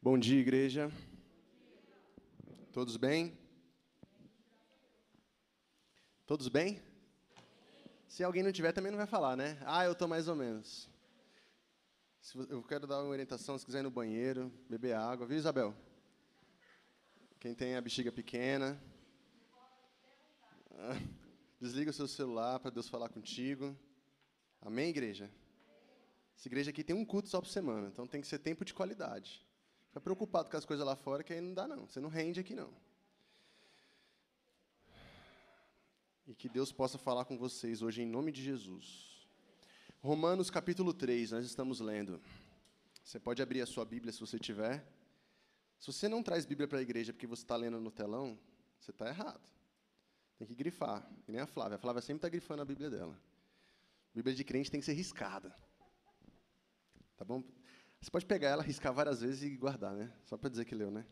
Bom dia, igreja. Todos bem? Todos bem? Se alguém não tiver, também não vai falar, né? Ah, eu estou mais ou menos. Eu quero dar uma orientação, se quiser ir no banheiro, beber água. Viu, Isabel? Quem tem a bexiga pequena. Desliga o seu celular para Deus falar contigo. Amém, igreja? Essa igreja aqui tem um culto só por semana, então tem que ser tempo de qualidade. Fica preocupado com as coisas lá fora, que aí não dá, não. Você não rende aqui, não. E que Deus possa falar com vocês hoje em nome de Jesus. Romanos capítulo 3, nós estamos lendo. Você pode abrir a sua Bíblia se você tiver. Se você não traz Bíblia para a igreja porque você está lendo no telão, você está errado. Tem que grifar, que nem a Flávia. A Flávia sempre está grifando a Bíblia dela. Bíblia de crente tem que ser riscada. Tá bom? Você pode pegar ela, riscar várias vezes e guardar, né? Só para dizer que leu, né?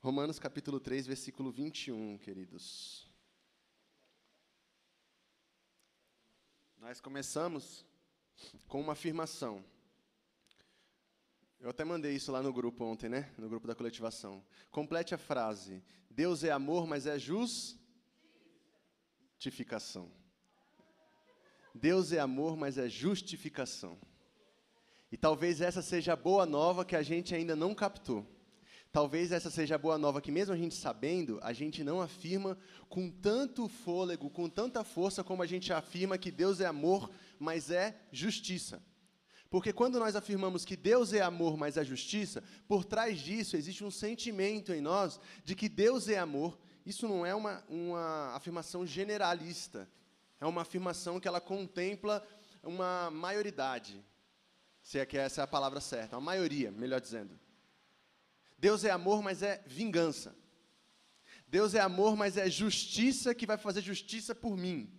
Romanos capítulo 3, versículo 21, queridos. Nós começamos com uma afirmação. Eu até mandei isso lá no grupo ontem, né? No grupo da coletivação. Complete a frase: Deus é amor, mas é justificação. Deus é amor, mas é justificação. E talvez essa seja a boa nova que a gente ainda não captou. Talvez essa seja a boa nova que, mesmo a gente sabendo, a gente não afirma com tanto fôlego, com tanta força, como a gente afirma que Deus é amor, mas é justiça. Porque quando nós afirmamos que Deus é amor, mas é justiça, por trás disso existe um sentimento em nós de que Deus é amor. Isso não é uma, uma afirmação generalista, é uma afirmação que ela contempla uma maioridade, se é que essa é a palavra certa, uma maioria, melhor dizendo. Deus é amor, mas é vingança. Deus é amor, mas é justiça que vai fazer justiça por mim.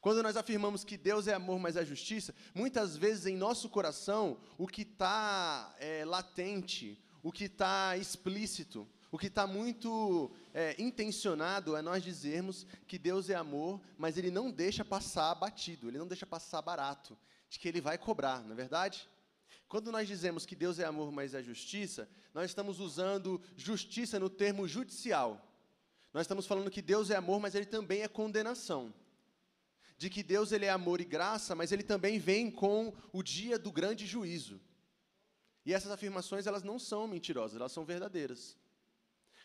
Quando nós afirmamos que Deus é amor, mas é justiça, muitas vezes em nosso coração, o que está é, latente, o que está explícito, o que está muito é, intencionado é nós dizermos que Deus é amor, mas Ele não deixa passar batido, Ele não deixa passar barato de que ele vai cobrar, não é verdade? Quando nós dizemos que Deus é amor, mas é justiça, nós estamos usando justiça no termo judicial. Nós estamos falando que Deus é amor, mas ele também é condenação. De que Deus ele é amor e graça, mas ele também vem com o dia do grande juízo. E essas afirmações, elas não são mentirosas, elas são verdadeiras.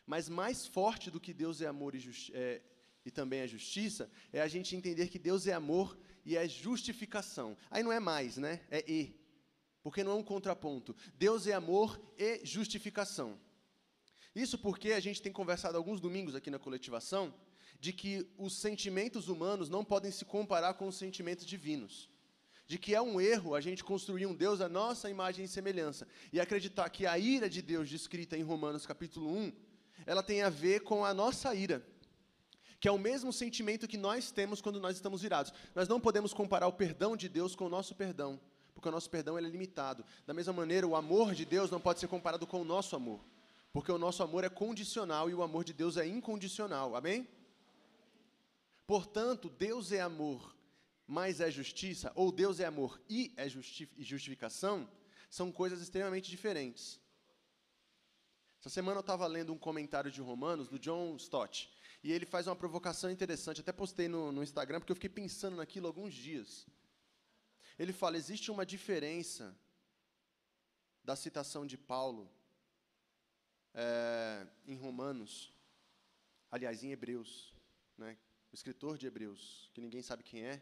Mas mais forte do que Deus é amor e, é, e também é justiça, é a gente entender que Deus é amor e é justificação. Aí não é mais, né? É e. Porque não é um contraponto. Deus é amor e justificação. Isso porque a gente tem conversado alguns domingos aqui na coletivação de que os sentimentos humanos não podem se comparar com os sentimentos divinos. De que é um erro a gente construir um Deus à nossa imagem e semelhança e acreditar que a ira de Deus descrita em Romanos capítulo 1, ela tem a ver com a nossa ira que é o mesmo sentimento que nós temos quando nós estamos irados. Nós não podemos comparar o perdão de Deus com o nosso perdão, porque o nosso perdão é limitado. Da mesma maneira, o amor de Deus não pode ser comparado com o nosso amor, porque o nosso amor é condicional e o amor de Deus é incondicional. Amém? Portanto, Deus é amor, mas é justiça, ou Deus é amor e é justificação, são coisas extremamente diferentes. Essa semana eu estava lendo um comentário de Romanos do John Stott. E ele faz uma provocação interessante. Até postei no, no Instagram, porque eu fiquei pensando naquilo alguns dias. Ele fala: existe uma diferença da citação de Paulo é, em Romanos, aliás, em Hebreus, né, o escritor de Hebreus, que ninguém sabe quem é,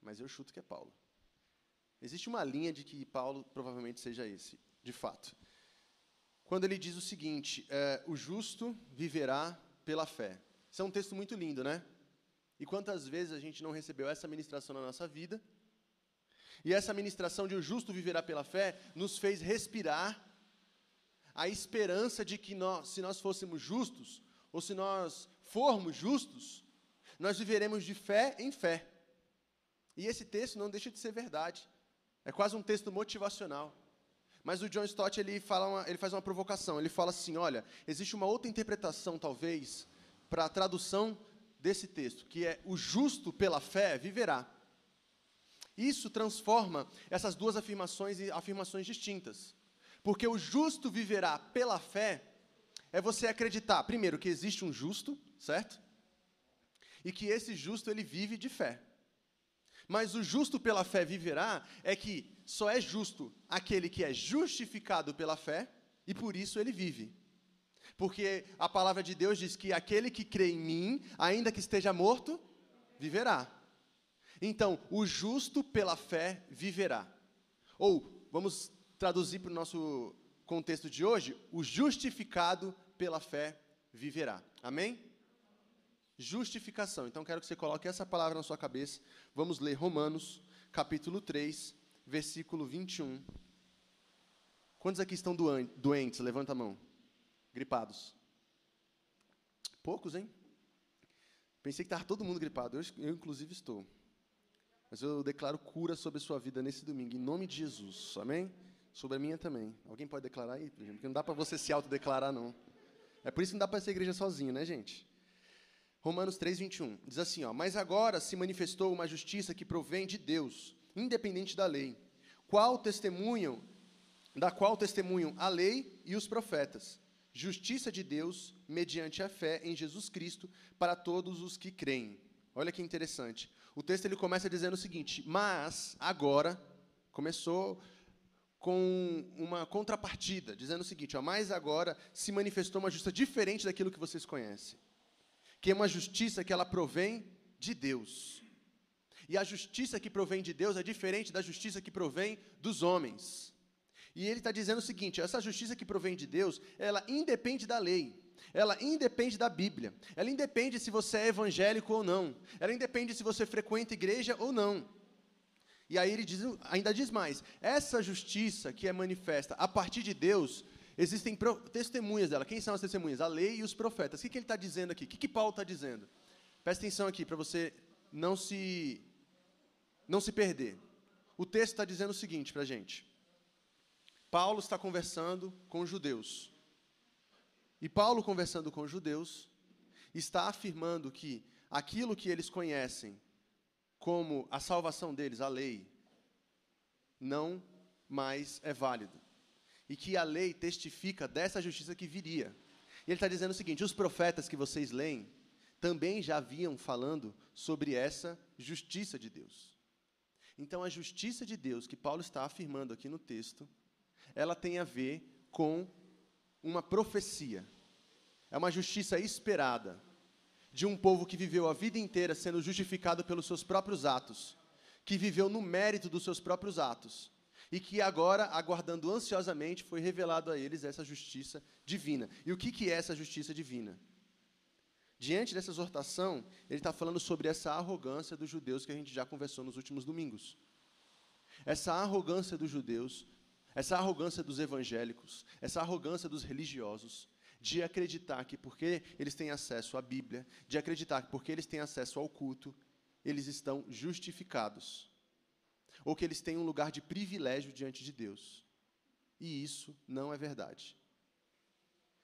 mas eu chuto que é Paulo. Existe uma linha de que Paulo provavelmente seja esse, de fato. Quando ele diz o seguinte: é, o justo viverá pela fé. Isso é um texto muito lindo, né? E quantas vezes a gente não recebeu essa ministração na nossa vida? E essa ministração de o justo viverá pela fé nos fez respirar a esperança de que nós, se nós fôssemos justos, ou se nós formos justos, nós viveremos de fé em fé. E esse texto não deixa de ser verdade. É quase um texto motivacional. Mas o John Stott ele, fala uma, ele faz uma provocação. Ele fala assim: olha, existe uma outra interpretação, talvez, para a tradução desse texto, que é o justo pela fé viverá. Isso transforma essas duas afirmações em afirmações distintas. Porque o justo viverá pela fé é você acreditar, primeiro, que existe um justo, certo? E que esse justo ele vive de fé. Mas o justo pela fé viverá é que só é justo aquele que é justificado pela fé e por isso ele vive. Porque a palavra de Deus diz que aquele que crê em mim, ainda que esteja morto, viverá. Então, o justo pela fé viverá. Ou, vamos traduzir para o nosso contexto de hoje, o justificado pela fé viverá. Amém? Justificação. Então, quero que você coloque essa palavra na sua cabeça. Vamos ler Romanos, capítulo 3, versículo 21. Quantos aqui estão doentes? Levanta a mão. Gripados. Poucos, hein? Pensei que estava todo mundo gripado. Eu, eu, inclusive, estou. Mas eu declaro cura sobre a sua vida nesse domingo, em nome de Jesus. Amém? Sobre a minha também. Alguém pode declarar aí? Porque não dá para você se autodeclarar, não. É por isso que não dá para ser igreja sozinho, né, gente? Romanos 3, 21. Diz assim, ó, Mas agora se manifestou uma justiça que provém de Deus, independente da lei, qual testemunham, da qual testemunham a lei e os profetas. Justiça de Deus mediante a fé em Jesus Cristo para todos os que creem. Olha que interessante. O texto ele começa dizendo o seguinte: Mas agora começou com uma contrapartida, dizendo o seguinte: ó, mas agora se manifestou uma justiça diferente daquilo que vocês conhecem, que é uma justiça que ela provém de Deus. E a justiça que provém de Deus é diferente da justiça que provém dos homens. E ele está dizendo o seguinte: essa justiça que provém de Deus, ela independe da lei, ela independe da Bíblia, ela independe se você é evangélico ou não, ela independe se você frequenta igreja ou não. E aí ele diz, ainda diz mais: essa justiça que é manifesta a partir de Deus, existem testemunhas dela. Quem são as testemunhas? A lei e os profetas. O que, que ele está dizendo aqui? O que, que Paulo está dizendo? Presta atenção aqui para você não se não se perder. O texto está dizendo o seguinte para a gente. Paulo está conversando com judeus. E Paulo, conversando com judeus, está afirmando que aquilo que eles conhecem como a salvação deles, a lei, não mais é válido. E que a lei testifica dessa justiça que viria. E ele está dizendo o seguinte: os profetas que vocês leem também já haviam falando sobre essa justiça de Deus. Então, a justiça de Deus que Paulo está afirmando aqui no texto ela tem a ver com uma profecia. É uma justiça esperada de um povo que viveu a vida inteira sendo justificado pelos seus próprios atos, que viveu no mérito dos seus próprios atos, e que agora, aguardando ansiosamente, foi revelado a eles essa justiça divina. E o que, que é essa justiça divina? Diante dessa exortação, ele está falando sobre essa arrogância dos judeus que a gente já conversou nos últimos domingos. Essa arrogância dos judeus essa arrogância dos evangélicos, essa arrogância dos religiosos, de acreditar que porque eles têm acesso à Bíblia, de acreditar que porque eles têm acesso ao culto, eles estão justificados. Ou que eles têm um lugar de privilégio diante de Deus. E isso não é verdade.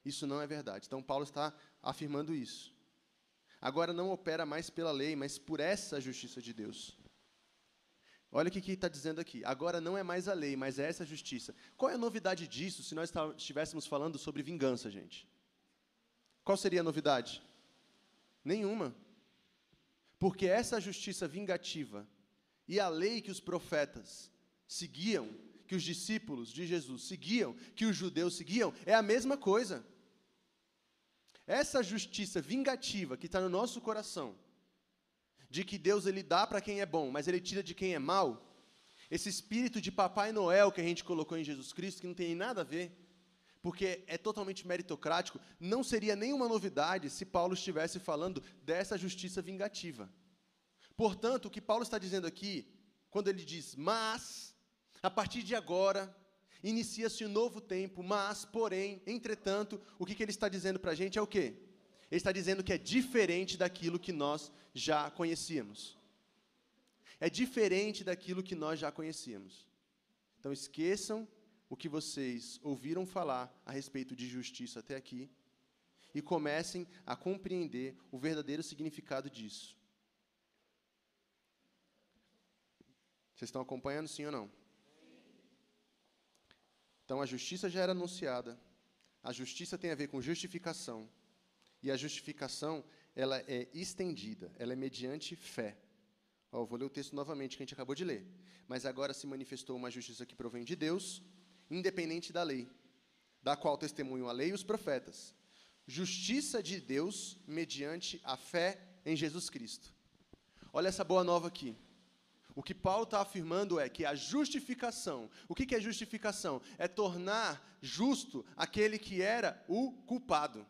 Isso não é verdade. Então, Paulo está afirmando isso. Agora não opera mais pela lei, mas por essa justiça de Deus. Olha o que está dizendo aqui. Agora não é mais a lei, mas é essa justiça. Qual é a novidade disso se nós estivéssemos falando sobre vingança, gente? Qual seria a novidade? Nenhuma. Porque essa justiça vingativa e a lei que os profetas seguiam, que os discípulos de Jesus seguiam, que os judeus seguiam, é a mesma coisa. Essa justiça vingativa que está no nosso coração, de que Deus ele dá para quem é bom, mas ele tira de quem é mal, esse espírito de Papai Noel que a gente colocou em Jesus Cristo, que não tem nada a ver, porque é totalmente meritocrático, não seria nenhuma novidade se Paulo estivesse falando dessa justiça vingativa. Portanto, o que Paulo está dizendo aqui, quando ele diz, mas, a partir de agora, inicia-se um novo tempo, mas, porém, entretanto, o que, que ele está dizendo para a gente é o quê? Ele está dizendo que é diferente daquilo que nós já conhecíamos. É diferente daquilo que nós já conhecíamos. Então esqueçam o que vocês ouviram falar a respeito de justiça até aqui e comecem a compreender o verdadeiro significado disso. Vocês estão acompanhando, sim ou não? Então a justiça já era anunciada. A justiça tem a ver com justificação. E a justificação, ela é estendida, ela é mediante fé. Ó, vou ler o texto novamente que a gente acabou de ler. Mas agora se manifestou uma justiça que provém de Deus, independente da lei, da qual testemunham a lei e os profetas. Justiça de Deus mediante a fé em Jesus Cristo. Olha essa boa nova aqui. O que Paulo está afirmando é que a justificação, o que, que é justificação? É tornar justo aquele que era o culpado.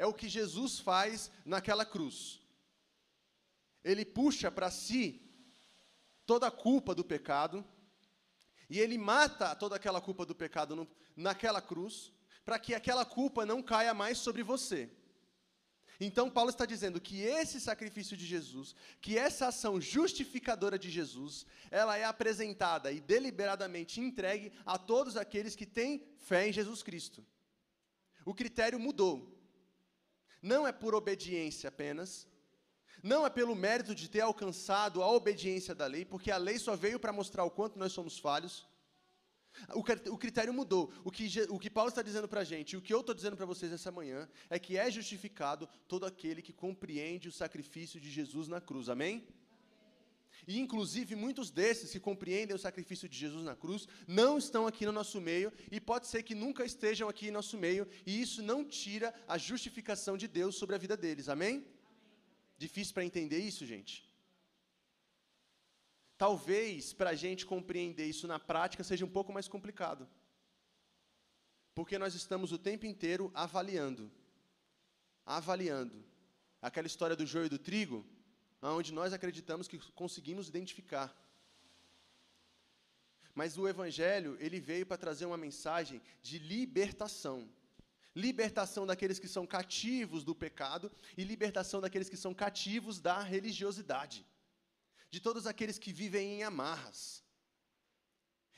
É o que Jesus faz naquela cruz. Ele puxa para si toda a culpa do pecado, e ele mata toda aquela culpa do pecado no, naquela cruz, para que aquela culpa não caia mais sobre você. Então, Paulo está dizendo que esse sacrifício de Jesus, que essa ação justificadora de Jesus, ela é apresentada e deliberadamente entregue a todos aqueles que têm fé em Jesus Cristo. O critério mudou. Não é por obediência apenas, não é pelo mérito de ter alcançado a obediência da lei, porque a lei só veio para mostrar o quanto nós somos falhos. O critério mudou. O que, o que Paulo está dizendo para a gente, e o que eu estou dizendo para vocês essa manhã, é que é justificado todo aquele que compreende o sacrifício de Jesus na cruz. Amém? E, inclusive, muitos desses que compreendem o sacrifício de Jesus na cruz não estão aqui no nosso meio, e pode ser que nunca estejam aqui em nosso meio, e isso não tira a justificação de Deus sobre a vida deles. Amém? Amém. Difícil para entender isso, gente? Talvez para a gente compreender isso na prática seja um pouco mais complicado. Porque nós estamos o tempo inteiro avaliando. Avaliando. Aquela história do joio e do trigo, onde nós acreditamos que conseguimos identificar. Mas o Evangelho, ele veio para trazer uma mensagem de libertação. Libertação daqueles que são cativos do pecado e libertação daqueles que são cativos da religiosidade de todos aqueles que vivem em amarras.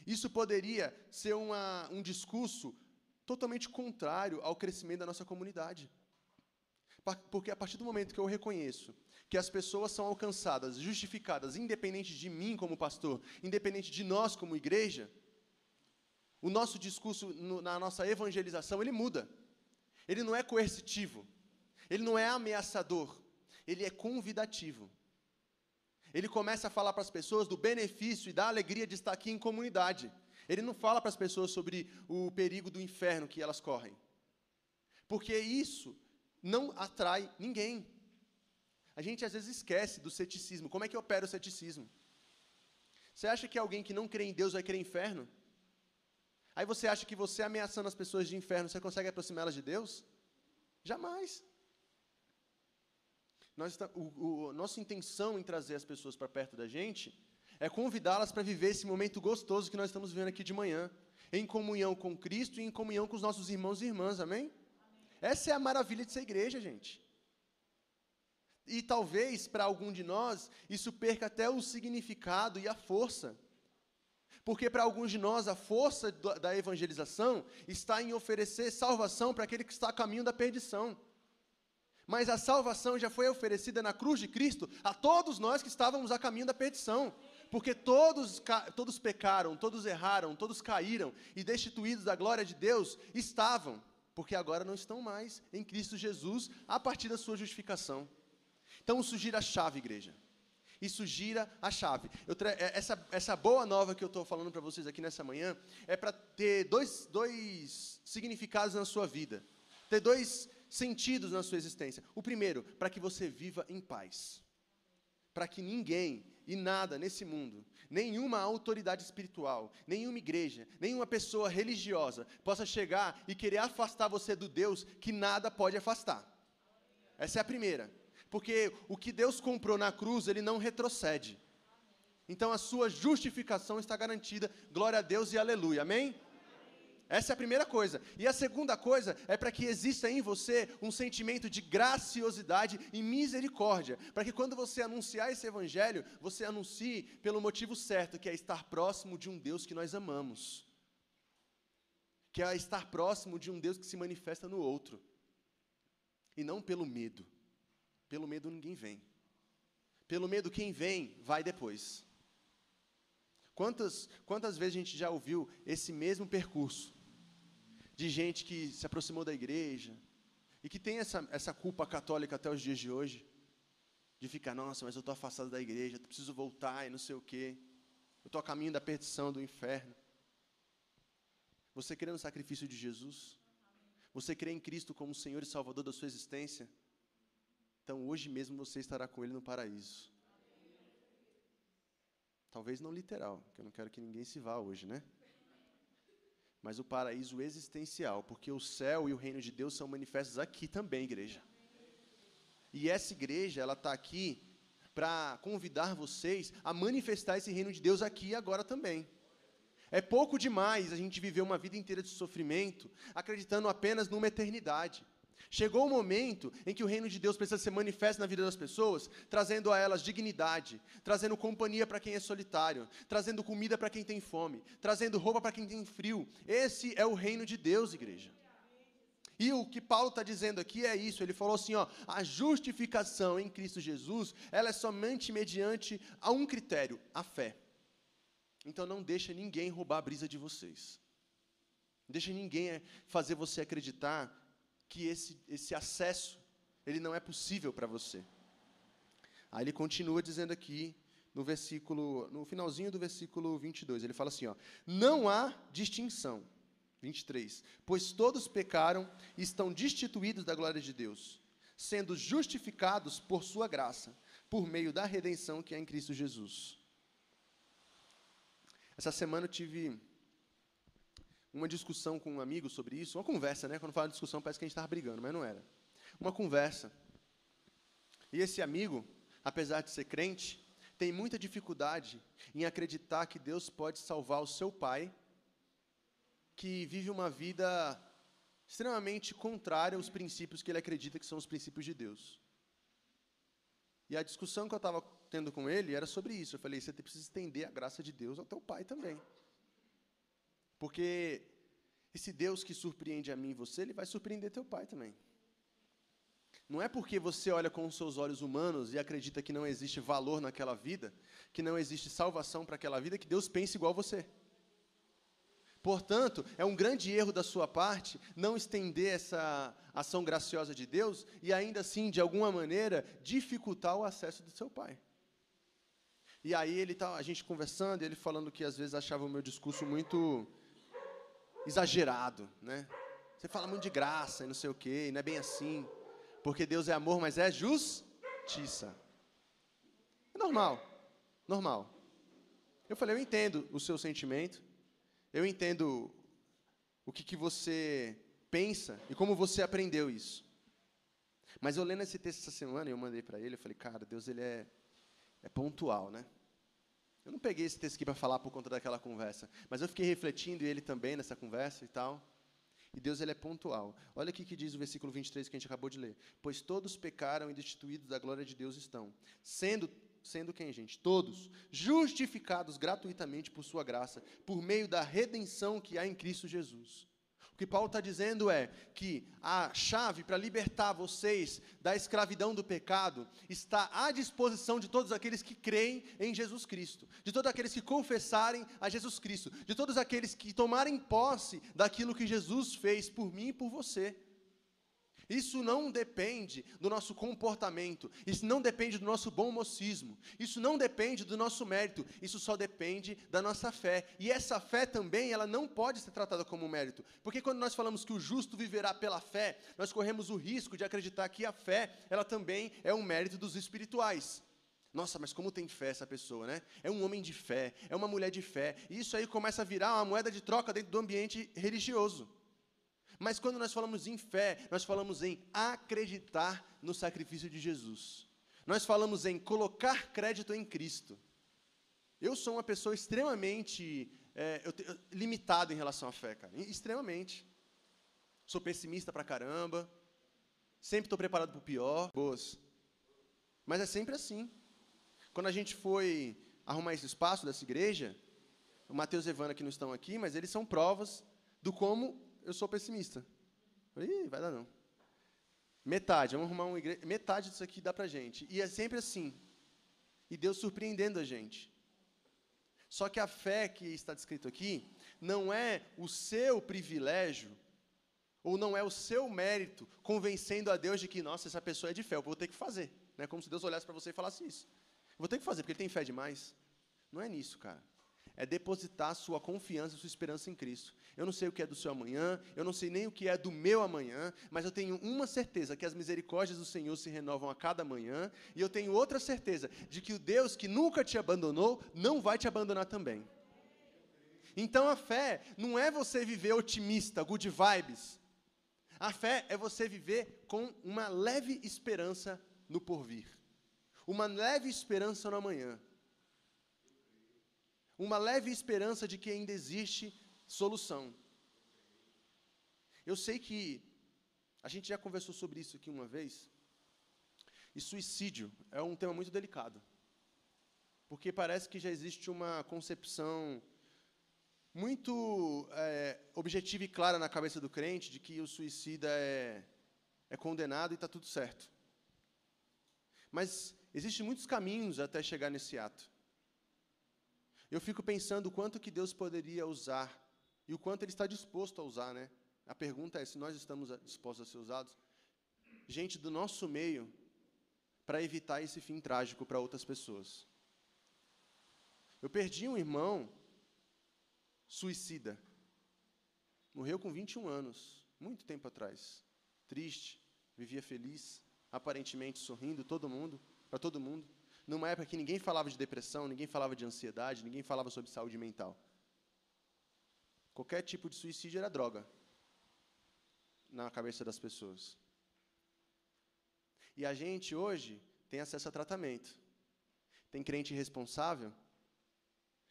Isso poderia ser uma, um discurso totalmente contrário ao crescimento da nossa comunidade. Porque a partir do momento que eu reconheço que as pessoas são alcançadas, justificadas, independente de mim como pastor, independente de nós como igreja, o nosso discurso no, na nossa evangelização, ele muda. Ele não é coercitivo, ele não é ameaçador, ele é convidativo. Ele começa a falar para as pessoas do benefício e da alegria de estar aqui em comunidade. Ele não fala para as pessoas sobre o perigo do inferno que elas correm. Porque isso não atrai ninguém. A gente às vezes esquece do ceticismo. Como é que opera o ceticismo? Você acha que alguém que não crê em Deus vai crer em inferno? Aí você acha que você ameaçando as pessoas de inferno, você consegue aproximá-las de Deus? Jamais. Nós, o, o, nossa intenção em trazer as pessoas para perto da gente é convidá-las para viver esse momento gostoso que nós estamos vivendo aqui de manhã, em comunhão com Cristo e em comunhão com os nossos irmãos e irmãs, amém? amém. Essa é a maravilha de ser igreja, gente. E talvez para algum de nós isso perca até o significado e a força. Porque para alguns de nós a força da evangelização está em oferecer salvação para aquele que está a caminho da perdição. Mas a salvação já foi oferecida na cruz de Cristo a todos nós que estávamos a caminho da perdição. Porque todos, todos pecaram, todos erraram, todos caíram e destituídos da glória de Deus estavam, porque agora não estão mais em Cristo Jesus a partir da sua justificação. Então isso gira a chave, igreja. Isso gira a chave. É, essa, essa boa nova que eu estou falando para vocês aqui nessa manhã é para ter dois, dois significados na sua vida. Ter dois sentidos na sua existência. O primeiro, para que você viva em paz. Para que ninguém e nada nesse mundo, nenhuma autoridade espiritual, nenhuma igreja, nenhuma pessoa religiosa possa chegar e querer afastar você do Deus que nada pode afastar. Essa é a primeira. Porque o que Deus comprou na cruz, ele não retrocede. Então a sua justificação está garantida. Glória a Deus e aleluia. Amém? Essa é a primeira coisa. E a segunda coisa é para que exista em você um sentimento de graciosidade e misericórdia. Para que quando você anunciar esse evangelho, você anuncie pelo motivo certo, que é estar próximo de um Deus que nós amamos. Que é estar próximo de um Deus que se manifesta no outro. E não pelo medo. Pelo medo ninguém vem. Pelo medo quem vem, vai depois. Quantas, quantas vezes a gente já ouviu esse mesmo percurso? De gente que se aproximou da igreja e que tem essa, essa culpa católica até os dias de hoje, de ficar, nossa, mas eu estou afastado da igreja, preciso voltar e não sei o quê, eu estou a caminho da perdição, do inferno. Você crê no sacrifício de Jesus? Você crê em Cristo como Senhor e Salvador da sua existência? Então hoje mesmo você estará com Ele no paraíso. Talvez não literal, porque eu não quero que ninguém se vá hoje, né? Mas o paraíso existencial, porque o céu e o reino de Deus são manifestos aqui também, igreja. E essa igreja, ela está aqui para convidar vocês a manifestar esse reino de Deus aqui e agora também. É pouco demais a gente viver uma vida inteira de sofrimento, acreditando apenas numa eternidade. Chegou o momento em que o reino de Deus precisa ser manifesto na vida das pessoas, trazendo a elas dignidade, trazendo companhia para quem é solitário, trazendo comida para quem tem fome, trazendo roupa para quem tem frio. Esse é o reino de Deus, igreja. E o que Paulo está dizendo aqui é isso. Ele falou assim: ó, a justificação em Cristo Jesus, ela é somente mediante a um critério, a fé. Então não deixa ninguém roubar a brisa de vocês. Não deixa ninguém fazer você acreditar que esse, esse acesso ele não é possível para você. Aí ele continua dizendo aqui no versículo, no finalzinho do versículo 22, ele fala assim, ó: Não há distinção. 23. Pois todos pecaram e estão destituídos da glória de Deus, sendo justificados por sua graça, por meio da redenção que é em Cristo Jesus. Essa semana eu tive uma discussão com um amigo sobre isso, uma conversa, né? Quando fala de discussão parece que a gente estava brigando, mas não era. Uma conversa. E esse amigo, apesar de ser crente, tem muita dificuldade em acreditar que Deus pode salvar o seu pai, que vive uma vida extremamente contrária aos princípios que ele acredita que são os princípios de Deus. E a discussão que eu estava tendo com ele era sobre isso. Eu falei: você precisa estender a graça de Deus ao teu pai também. Porque esse Deus que surpreende a mim e você, ele vai surpreender teu pai também. Não é porque você olha com os seus olhos humanos e acredita que não existe valor naquela vida, que não existe salvação para aquela vida, que Deus pensa igual você. Portanto, é um grande erro da sua parte não estender essa ação graciosa de Deus e ainda assim, de alguma maneira, dificultar o acesso do seu pai. E aí ele tá, a gente conversando, ele falando que às vezes achava o meu discurso muito exagerado, né? Você fala muito de graça e não sei o quê, e não é bem assim. Porque Deus é amor, mas é justiça. É normal, normal. Eu falei, eu entendo o seu sentimento, eu entendo o que, que você pensa e como você aprendeu isso. Mas eu lendo esse texto essa semana, eu mandei para ele, eu falei, cara, Deus ele é, é pontual, né? Eu não peguei esse texto aqui para falar por conta daquela conversa, mas eu fiquei refletindo e ele também nessa conversa e tal. E Deus ele é pontual. Olha aqui que diz o versículo 23 que a gente acabou de ler. Pois todos pecaram e destituídos da glória de Deus estão, sendo sendo quem, gente? Todos justificados gratuitamente por sua graça, por meio da redenção que há em Cristo Jesus. Que Paulo está dizendo é que a chave para libertar vocês da escravidão do pecado está à disposição de todos aqueles que creem em Jesus Cristo, de todos aqueles que confessarem a Jesus Cristo, de todos aqueles que tomarem posse daquilo que Jesus fez por mim e por você. Isso não depende do nosso comportamento, isso não depende do nosso bom mocismo, isso não depende do nosso mérito, isso só depende da nossa fé. E essa fé também, ela não pode ser tratada como mérito, porque quando nós falamos que o justo viverá pela fé, nós corremos o risco de acreditar que a fé, ela também é um mérito dos espirituais. Nossa, mas como tem fé essa pessoa, né? É um homem de fé, é uma mulher de fé. E isso aí começa a virar uma moeda de troca dentro do ambiente religioso. Mas quando nós falamos em fé, nós falamos em acreditar no sacrifício de Jesus. Nós falamos em colocar crédito em Cristo. Eu sou uma pessoa extremamente é, eu te, limitado em relação à fé, cara. Extremamente. Sou pessimista pra caramba. Sempre estou preparado para o pior. Boas. Mas é sempre assim. Quando a gente foi arrumar esse espaço dessa igreja, o Mateus e Evana que não estão aqui, mas eles são provas do como eu sou pessimista. Falei, vai dar não. Metade, vamos arrumar uma igreja. Metade disso aqui dá pra gente. E é sempre assim. E Deus surpreendendo a gente. Só que a fé que está descrito aqui não é o seu privilégio ou não é o seu mérito convencendo a Deus de que, nossa, essa pessoa é de fé, eu vou ter que fazer. Não é como se Deus olhasse para você e falasse isso. Eu vou ter que fazer, porque ele tem fé demais. Não é nisso, cara é depositar sua confiança, sua esperança em Cristo. Eu não sei o que é do seu amanhã, eu não sei nem o que é do meu amanhã, mas eu tenho uma certeza que as misericórdias do Senhor se renovam a cada manhã, e eu tenho outra certeza de que o Deus que nunca te abandonou não vai te abandonar também. Então a fé não é você viver otimista, good vibes. A fé é você viver com uma leve esperança no porvir. Uma leve esperança no amanhã uma leve esperança de que ainda existe solução. Eu sei que a gente já conversou sobre isso aqui uma vez, e suicídio é um tema muito delicado, porque parece que já existe uma concepção muito é, objetiva e clara na cabeça do crente de que o suicida é, é condenado e está tudo certo. Mas existem muitos caminhos até chegar nesse ato. Eu fico pensando o quanto que Deus poderia usar e o quanto Ele está disposto a usar, né? A pergunta é se nós estamos dispostos a ser usados, gente do nosso meio, para evitar esse fim trágico para outras pessoas. Eu perdi um irmão suicida. Morreu com 21 anos, muito tempo atrás. Triste, vivia feliz, aparentemente sorrindo todo mundo, para todo mundo numa época que ninguém falava de depressão, ninguém falava de ansiedade, ninguém falava sobre saúde mental. Qualquer tipo de suicídio era droga na cabeça das pessoas. E a gente hoje tem acesso a tratamento. Tem crente irresponsável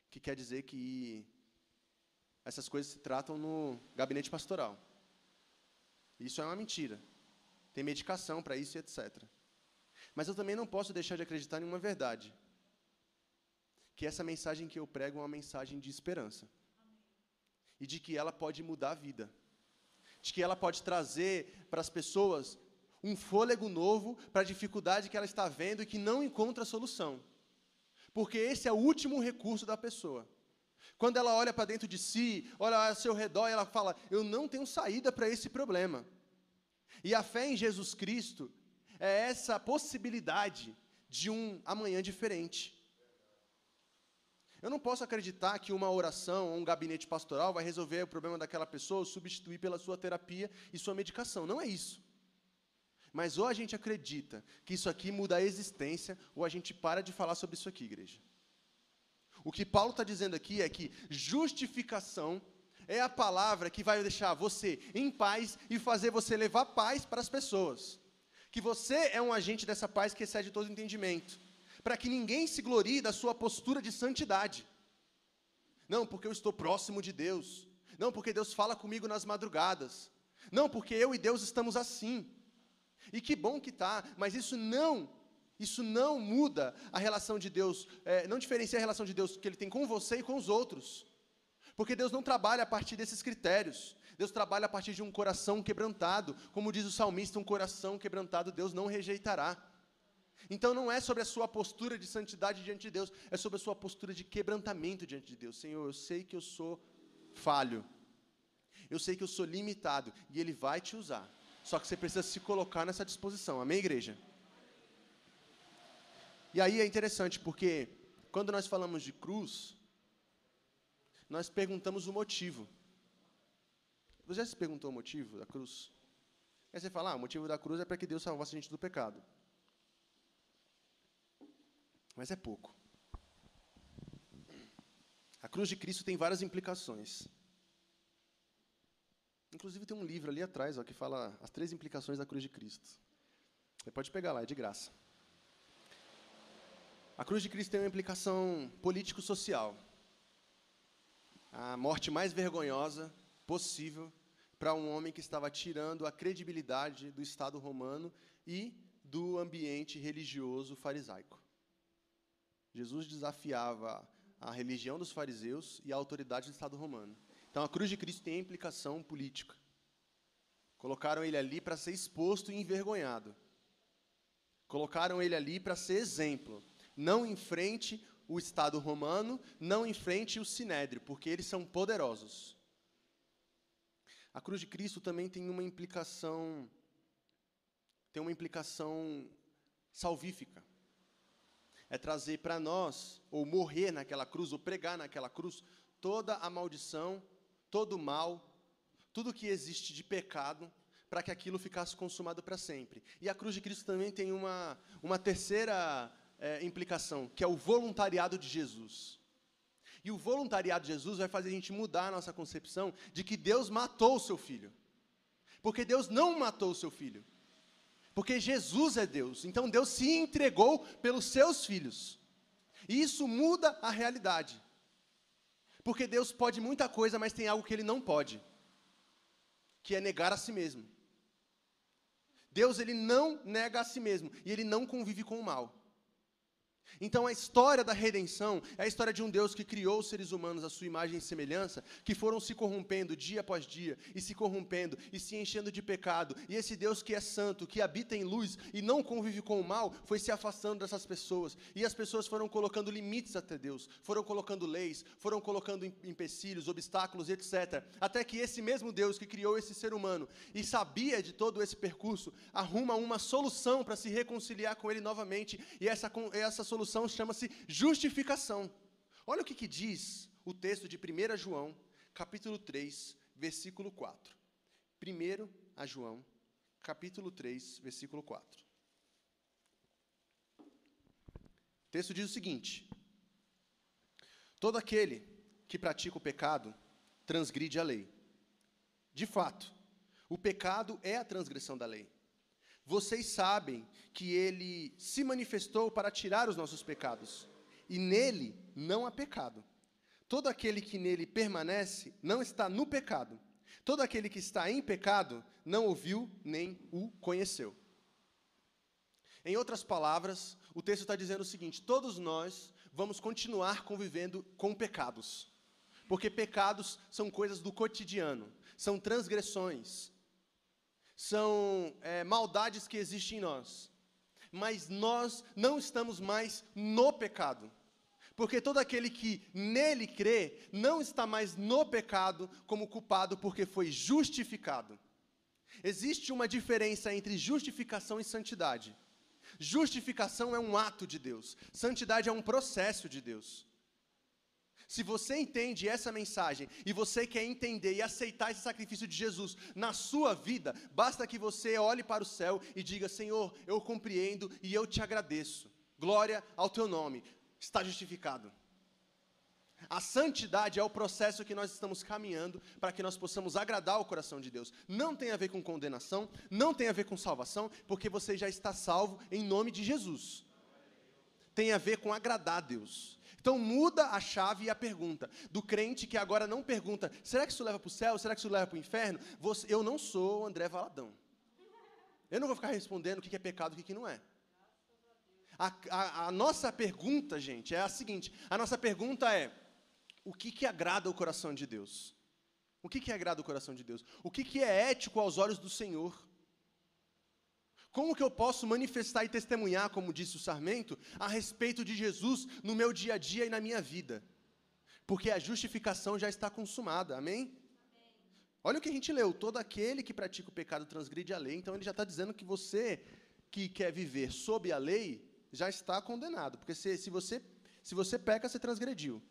que quer dizer que essas coisas se tratam no gabinete pastoral. Isso é uma mentira. Tem medicação para isso e etc. Mas eu também não posso deixar de acreditar em uma verdade. Que essa mensagem que eu prego é uma mensagem de esperança. E de que ela pode mudar a vida. De que ela pode trazer para as pessoas um fôlego novo para a dificuldade que ela está vendo e que não encontra solução. Porque esse é o último recurso da pessoa. Quando ela olha para dentro de si, olha ao seu redor e ela fala: Eu não tenho saída para esse problema. E a fé em Jesus Cristo é essa possibilidade de um amanhã diferente. Eu não posso acreditar que uma oração ou um gabinete pastoral vai resolver o problema daquela pessoa ou substituir pela sua terapia e sua medicação. Não é isso. Mas ou a gente acredita que isso aqui muda a existência, ou a gente para de falar sobre isso aqui, igreja. O que Paulo está dizendo aqui é que justificação é a palavra que vai deixar você em paz e fazer você levar paz para as pessoas que você é um agente dessa paz que excede todo entendimento, para que ninguém se glorie da sua postura de santidade. Não, porque eu estou próximo de Deus. Não, porque Deus fala comigo nas madrugadas. Não, porque eu e Deus estamos assim. E que bom que tá, mas isso não, isso não muda a relação de Deus, é, não diferencia a relação de Deus que Ele tem com você e com os outros. Porque Deus não trabalha a partir desses critérios. Deus trabalha a partir de um coração quebrantado. Como diz o salmista, um coração quebrantado Deus não rejeitará. Então não é sobre a sua postura de santidade diante de Deus, é sobre a sua postura de quebrantamento diante de Deus. Senhor, eu sei que eu sou falho. Eu sei que eu sou limitado e ele vai te usar. Só que você precisa se colocar nessa disposição. Amém, igreja? E aí é interessante porque quando nós falamos de cruz, nós perguntamos o motivo. Você já se perguntou o motivo da cruz? Aí você fala, ah, o motivo da cruz é para que Deus salvasse a gente do pecado. Mas é pouco. A cruz de Cristo tem várias implicações. Inclusive tem um livro ali atrás ó, que fala as três implicações da cruz de Cristo. Você pode pegar lá, é de graça. A cruz de Cristo tem uma implicação político-social. A morte mais vergonhosa possível para um homem que estava tirando a credibilidade do Estado romano e do ambiente religioso farisaico. Jesus desafiava a religião dos fariseus e a autoridade do Estado romano. Então a cruz de Cristo tem implicação política. Colocaram ele ali para ser exposto e envergonhado. Colocaram ele ali para ser exemplo. Não enfrente o Estado romano, não enfrente o sinédrio, porque eles são poderosos. A cruz de Cristo também tem uma implicação tem uma implicação salvífica. É trazer para nós, ou morrer naquela cruz, ou pregar naquela cruz, toda a maldição, todo o mal, tudo que existe de pecado, para que aquilo ficasse consumado para sempre. E a cruz de Cristo também tem uma, uma terceira é, implicação, que é o voluntariado de Jesus. E o voluntariado de Jesus vai fazer a gente mudar a nossa concepção de que Deus matou o seu filho. Porque Deus não matou o seu filho. Porque Jesus é Deus. Então Deus se entregou pelos seus filhos. E isso muda a realidade. Porque Deus pode muita coisa, mas tem algo que ele não pode, que é negar a si mesmo. Deus ele não nega a si mesmo e ele não convive com o mal. Então a história da redenção é a história de um Deus que criou os seres humanos à sua imagem e semelhança, que foram se corrompendo dia após dia, e se corrompendo, e se enchendo de pecado. E esse Deus que é santo, que habita em luz e não convive com o mal, foi se afastando dessas pessoas. E as pessoas foram colocando limites até Deus, foram colocando leis, foram colocando empecilhos, obstáculos, etc. Até que esse mesmo Deus que criou esse ser humano e sabia de todo esse percurso, arruma uma solução para se reconciliar com ele novamente, e essa, essa solução chama-se justificação. Olha o que, que diz o texto de 1 João, capítulo 3, versículo 4. 1 a João, capítulo 3, versículo 4. O texto diz o seguinte: Todo aquele que pratica o pecado transgride a lei. De fato, o pecado é a transgressão da lei. Vocês sabem que ele se manifestou para tirar os nossos pecados, e nele não há pecado. Todo aquele que nele permanece não está no pecado. Todo aquele que está em pecado não ouviu nem o conheceu. Em outras palavras, o texto está dizendo o seguinte: todos nós vamos continuar convivendo com pecados. Porque pecados são coisas do cotidiano, são transgressões, são é, maldades que existem em nós. Mas nós não estamos mais no pecado. Porque todo aquele que nele crê não está mais no pecado como culpado, porque foi justificado. Existe uma diferença entre justificação e santidade. Justificação é um ato de Deus, santidade é um processo de Deus. Se você entende essa mensagem e você quer entender e aceitar esse sacrifício de Jesus na sua vida, basta que você olhe para o céu e diga: Senhor, eu compreendo e eu te agradeço. Glória ao teu nome. Está justificado. A santidade é o processo que nós estamos caminhando para que nós possamos agradar o coração de Deus. Não tem a ver com condenação, não tem a ver com salvação, porque você já está salvo em nome de Jesus. Tem a ver com agradar a Deus. Então muda a chave e a pergunta. Do crente que agora não pergunta, será que isso leva para o céu? Será que isso leva para o inferno? Você, eu não sou o André Valadão. Eu não vou ficar respondendo o que é pecado e o que não é. A, a, a, nossa pergunta, gente, é a seguinte: a nossa pergunta é: o que, que agrada o coração de Deus? O que, que agrada o coração de Deus? O que, que é ético aos olhos do Senhor? Como que eu posso manifestar e testemunhar, como disse o Sarmento, a respeito de Jesus no meu dia a dia e na minha vida? Porque a justificação já está consumada, amém? Olha o que a gente leu: todo aquele que pratica o pecado transgride a lei. Então ele já está dizendo que você que quer viver sob a lei já está condenado. Porque se, se, você, se você peca, você transgrediu.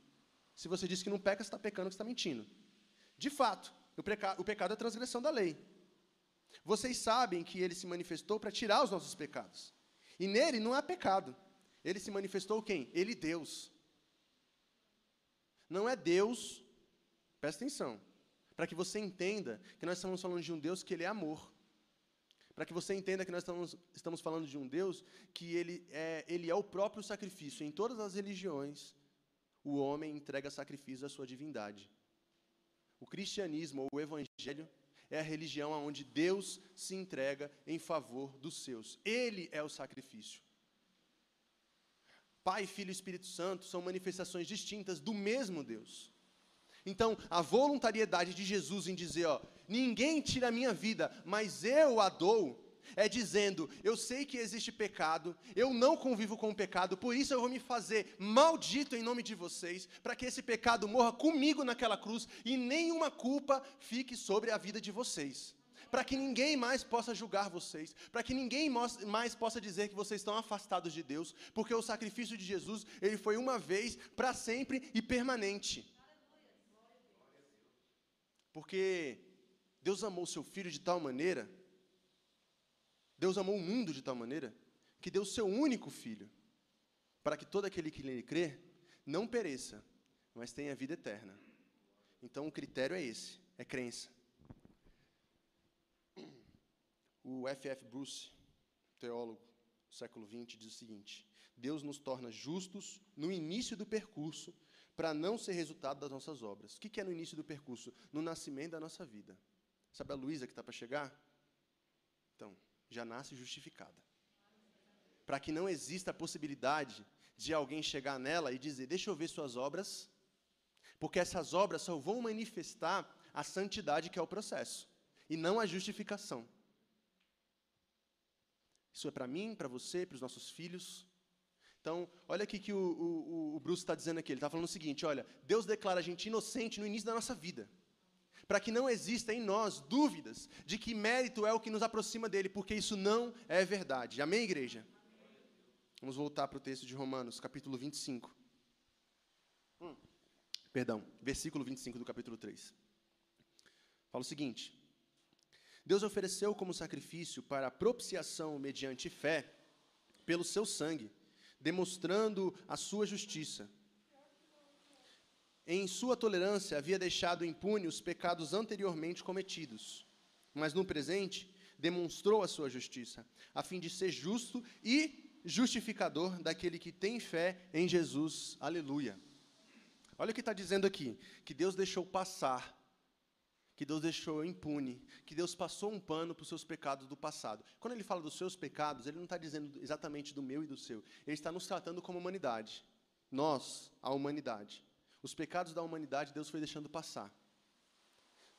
Se você diz que não peca, você está pecando, você está mentindo. De fato, o, o pecado é transgressão da lei. Vocês sabem que ele se manifestou para tirar os nossos pecados. E nele não há pecado. Ele se manifestou quem? Ele, Deus. Não é Deus, presta atenção, para que você entenda que nós estamos falando de um Deus que ele é amor. Para que você entenda que nós estamos, estamos falando de um Deus que ele é, ele é o próprio sacrifício. Em todas as religiões, o homem entrega sacrifício à sua divindade. O cristianismo ou o evangelho é a religião onde Deus se entrega em favor dos seus. Ele é o sacrifício. Pai, Filho e Espírito Santo são manifestações distintas do mesmo Deus. Então, a voluntariedade de Jesus em dizer, ó, ninguém tira a minha vida, mas eu a dou, É dizendo: eu sei que existe pecado, eu não convivo com o pecado, por isso eu vou me fazer maldito em nome de vocês, para que esse pecado morra comigo naquela cruz e nenhuma culpa fique sobre a vida de vocês. Para que ninguém mais possa julgar vocês, para que ninguém mais possa dizer que vocês estão afastados de Deus, porque o sacrifício de Jesus, ele foi uma vez, para sempre e permanente. Porque Deus amou seu filho de tal maneira, Deus amou o mundo de tal maneira, que deu seu único filho, para que todo aquele que nele crê não pereça, mas tenha vida eterna. Então o critério é esse, é crença. O F.F. Bruce, teólogo do século XX, diz o seguinte: Deus nos torna justos no início do percurso para não ser resultado das nossas obras. O que é no início do percurso? No nascimento da nossa vida. Sabe a Luísa que está para chegar? Já nasce justificada. Para que não exista a possibilidade de alguém chegar nela e dizer: Deixa eu ver suas obras, porque essas obras só vão manifestar a santidade que é o processo, e não a justificação. Isso é para mim, para você, para os nossos filhos. Então, olha aqui que o, o, o Bruce está dizendo aqui. Ele está falando o seguinte: olha, Deus declara a gente inocente no início da nossa vida. Para que não exista em nós dúvidas de que mérito é o que nos aproxima dele, porque isso não é verdade. Amém, igreja? Vamos voltar para o texto de Romanos, capítulo 25. Hum, perdão, versículo 25 do capítulo 3. Fala o seguinte: Deus ofereceu como sacrifício para a propiciação mediante fé, pelo seu sangue demonstrando a sua justiça. Em sua tolerância, havia deixado impune os pecados anteriormente cometidos, mas no presente demonstrou a sua justiça, a fim de ser justo e justificador daquele que tem fé em Jesus. Aleluia. Olha o que está dizendo aqui: que Deus deixou passar que Deus deixou impune, que Deus passou um pano para os seus pecados do passado. Quando ele fala dos seus pecados, ele não está dizendo exatamente do meu e do seu. Ele está nos tratando como humanidade. Nós, a humanidade. Os pecados da humanidade, Deus foi deixando passar.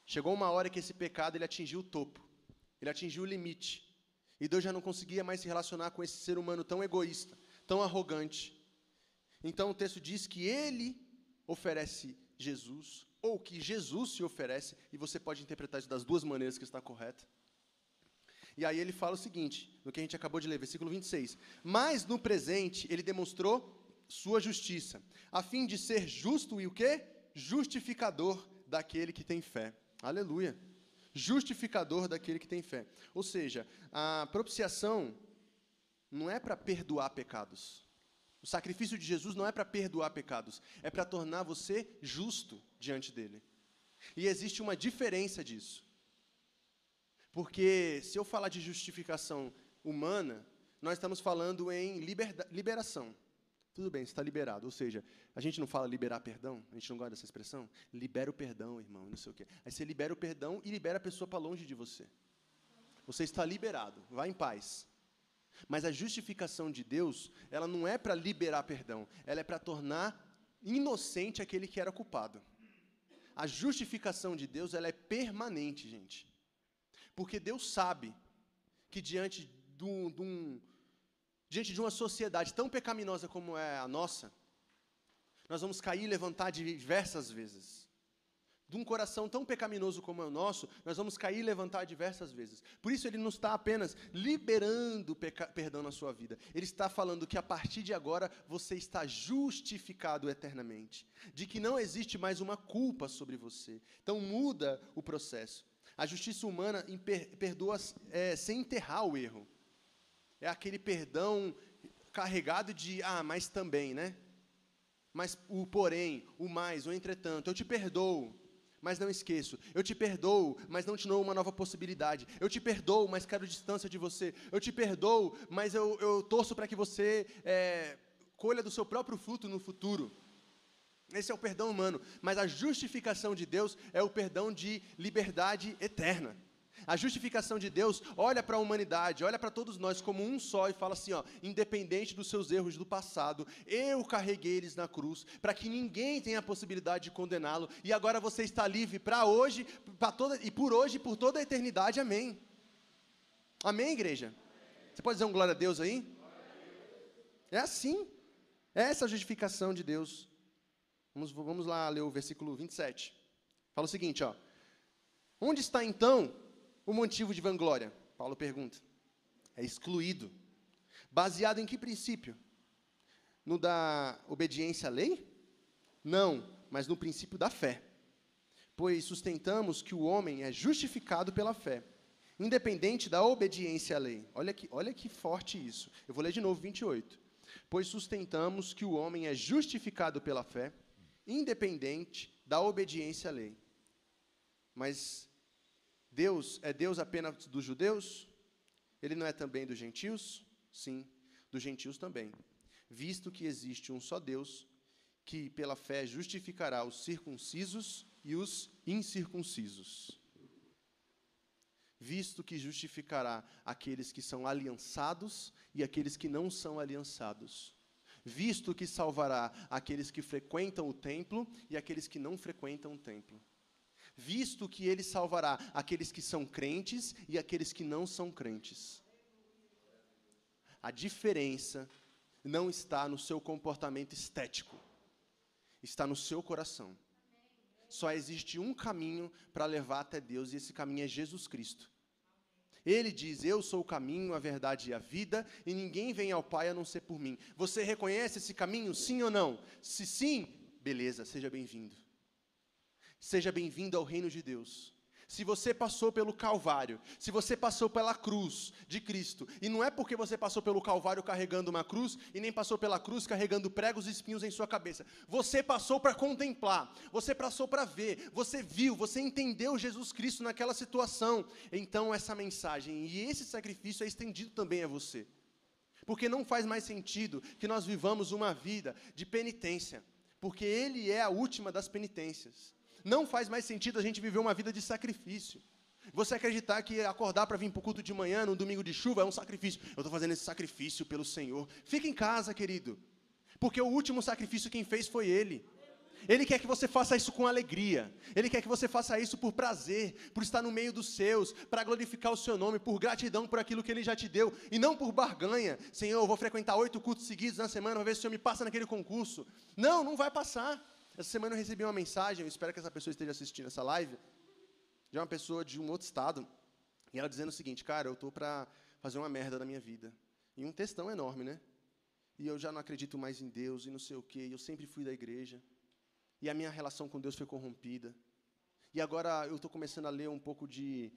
Chegou uma hora que esse pecado ele atingiu o topo. Ele atingiu o limite. E Deus já não conseguia mais se relacionar com esse ser humano tão egoísta, tão arrogante. Então o texto diz que ele oferece Jesus ou que Jesus se oferece, e você pode interpretar isso das duas maneiras que está correta. E aí ele fala o seguinte, no que a gente acabou de ler, versículo 26. Mas no presente ele demonstrou sua justiça, a fim de ser justo e o quê? Justificador daquele que tem fé. Aleluia. Justificador daquele que tem fé. Ou seja, a propiciação não é para perdoar pecados. O sacrifício de Jesus não é para perdoar pecados, é para tornar você justo diante dele. E existe uma diferença disso. Porque se eu falar de justificação humana, nós estamos falando em liberação. Tudo bem, está liberado. Ou seja, a gente não fala liberar perdão, a gente não gosta dessa expressão. Libera o perdão, irmão, não sei o quê. Aí você libera o perdão e libera a pessoa para longe de você. Você está liberado, vá em paz. Mas a justificação de Deus, ela não é para liberar perdão, ela é para tornar inocente aquele que era culpado. A justificação de Deus, ela é permanente, gente. Porque Deus sabe que diante de, um, de um, diante de uma sociedade tão pecaminosa como é a nossa, nós vamos cair e levantar diversas vezes de um coração tão pecaminoso como é o nosso, nós vamos cair e levantar diversas vezes. Por isso, ele não está apenas liberando perdão na sua vida, ele está falando que a partir de agora você está justificado eternamente, de que não existe mais uma culpa sobre você. Então, muda o processo. A justiça humana perdoa é, sem enterrar o erro. É aquele perdão carregado de, ah, mas também, né? Mas o porém, o mais, o entretanto, eu te perdoo mas não esqueço. Eu te perdoo, mas não te dou uma nova possibilidade. Eu te perdoo, mas quero distância de você. Eu te perdoo, mas eu, eu torço para que você é, colha do seu próprio fruto no futuro. Esse é o perdão humano. Mas a justificação de Deus é o perdão de liberdade eterna. A justificação de Deus olha para a humanidade, olha para todos nós como um só e fala assim: ó, independente dos seus erros do passado, eu carreguei eles na cruz para que ninguém tenha a possibilidade de condená-lo. E agora você está livre para hoje, para toda e por hoje e por toda a eternidade. Amém. Amém, igreja? Você pode dizer um glória a Deus aí? É assim. É essa a justificação de Deus. Vamos, vamos lá ler o versículo 27. Fala o seguinte, ó. Onde está então o motivo de vanglória? Paulo pergunta. É excluído. Baseado em que princípio? No da obediência à lei? Não, mas no princípio da fé. Pois sustentamos que o homem é justificado pela fé, independente da obediência à lei. Olha que, olha que forte isso. Eu vou ler de novo 28. Pois sustentamos que o homem é justificado pela fé, independente da obediência à lei. Mas Deus é Deus apenas dos judeus? Ele não é também dos gentios? Sim, dos gentios também. Visto que existe um só Deus, que pela fé justificará os circuncisos e os incircuncisos. Visto que justificará aqueles que são aliançados e aqueles que não são aliançados. Visto que salvará aqueles que frequentam o templo e aqueles que não frequentam o templo visto que ele salvará aqueles que são crentes e aqueles que não são crentes. A diferença não está no seu comportamento estético, está no seu coração. Só existe um caminho para levar até Deus, e esse caminho é Jesus Cristo. Ele diz: Eu sou o caminho, a verdade e a vida, e ninguém vem ao Pai a não ser por mim. Você reconhece esse caminho, sim ou não? Se sim, beleza, seja bem-vindo. Seja bem-vindo ao reino de Deus. Se você passou pelo Calvário, se você passou pela cruz de Cristo, e não é porque você passou pelo Calvário carregando uma cruz, e nem passou pela cruz carregando pregos e espinhos em sua cabeça, você passou para contemplar, você passou para ver, você viu, você entendeu Jesus Cristo naquela situação. Então, essa mensagem e esse sacrifício é estendido também a você. Porque não faz mais sentido que nós vivamos uma vida de penitência, porque Ele é a última das penitências. Não faz mais sentido a gente viver uma vida de sacrifício. Você acreditar que acordar para vir para o culto de manhã, num domingo de chuva, é um sacrifício. Eu estou fazendo esse sacrifício pelo Senhor. Fica em casa, querido. Porque o último sacrifício quem fez foi Ele. Ele quer que você faça isso com alegria. Ele quer que você faça isso por prazer, por estar no meio dos seus, para glorificar o seu nome, por gratidão por aquilo que Ele já te deu, e não por barganha. Senhor, eu vou frequentar oito cultos seguidos na semana, vou ver se o Senhor me passa naquele concurso. Não, não vai passar. Essa semana eu recebi uma mensagem, eu espero que essa pessoa esteja assistindo essa live, de uma pessoa de um outro estado, e ela dizendo o seguinte, cara, eu estou para fazer uma merda da minha vida. E um textão enorme, né? E eu já não acredito mais em Deus, e não sei o quê, e eu sempre fui da igreja. E a minha relação com Deus foi corrompida. E agora eu estou começando a ler um pouco de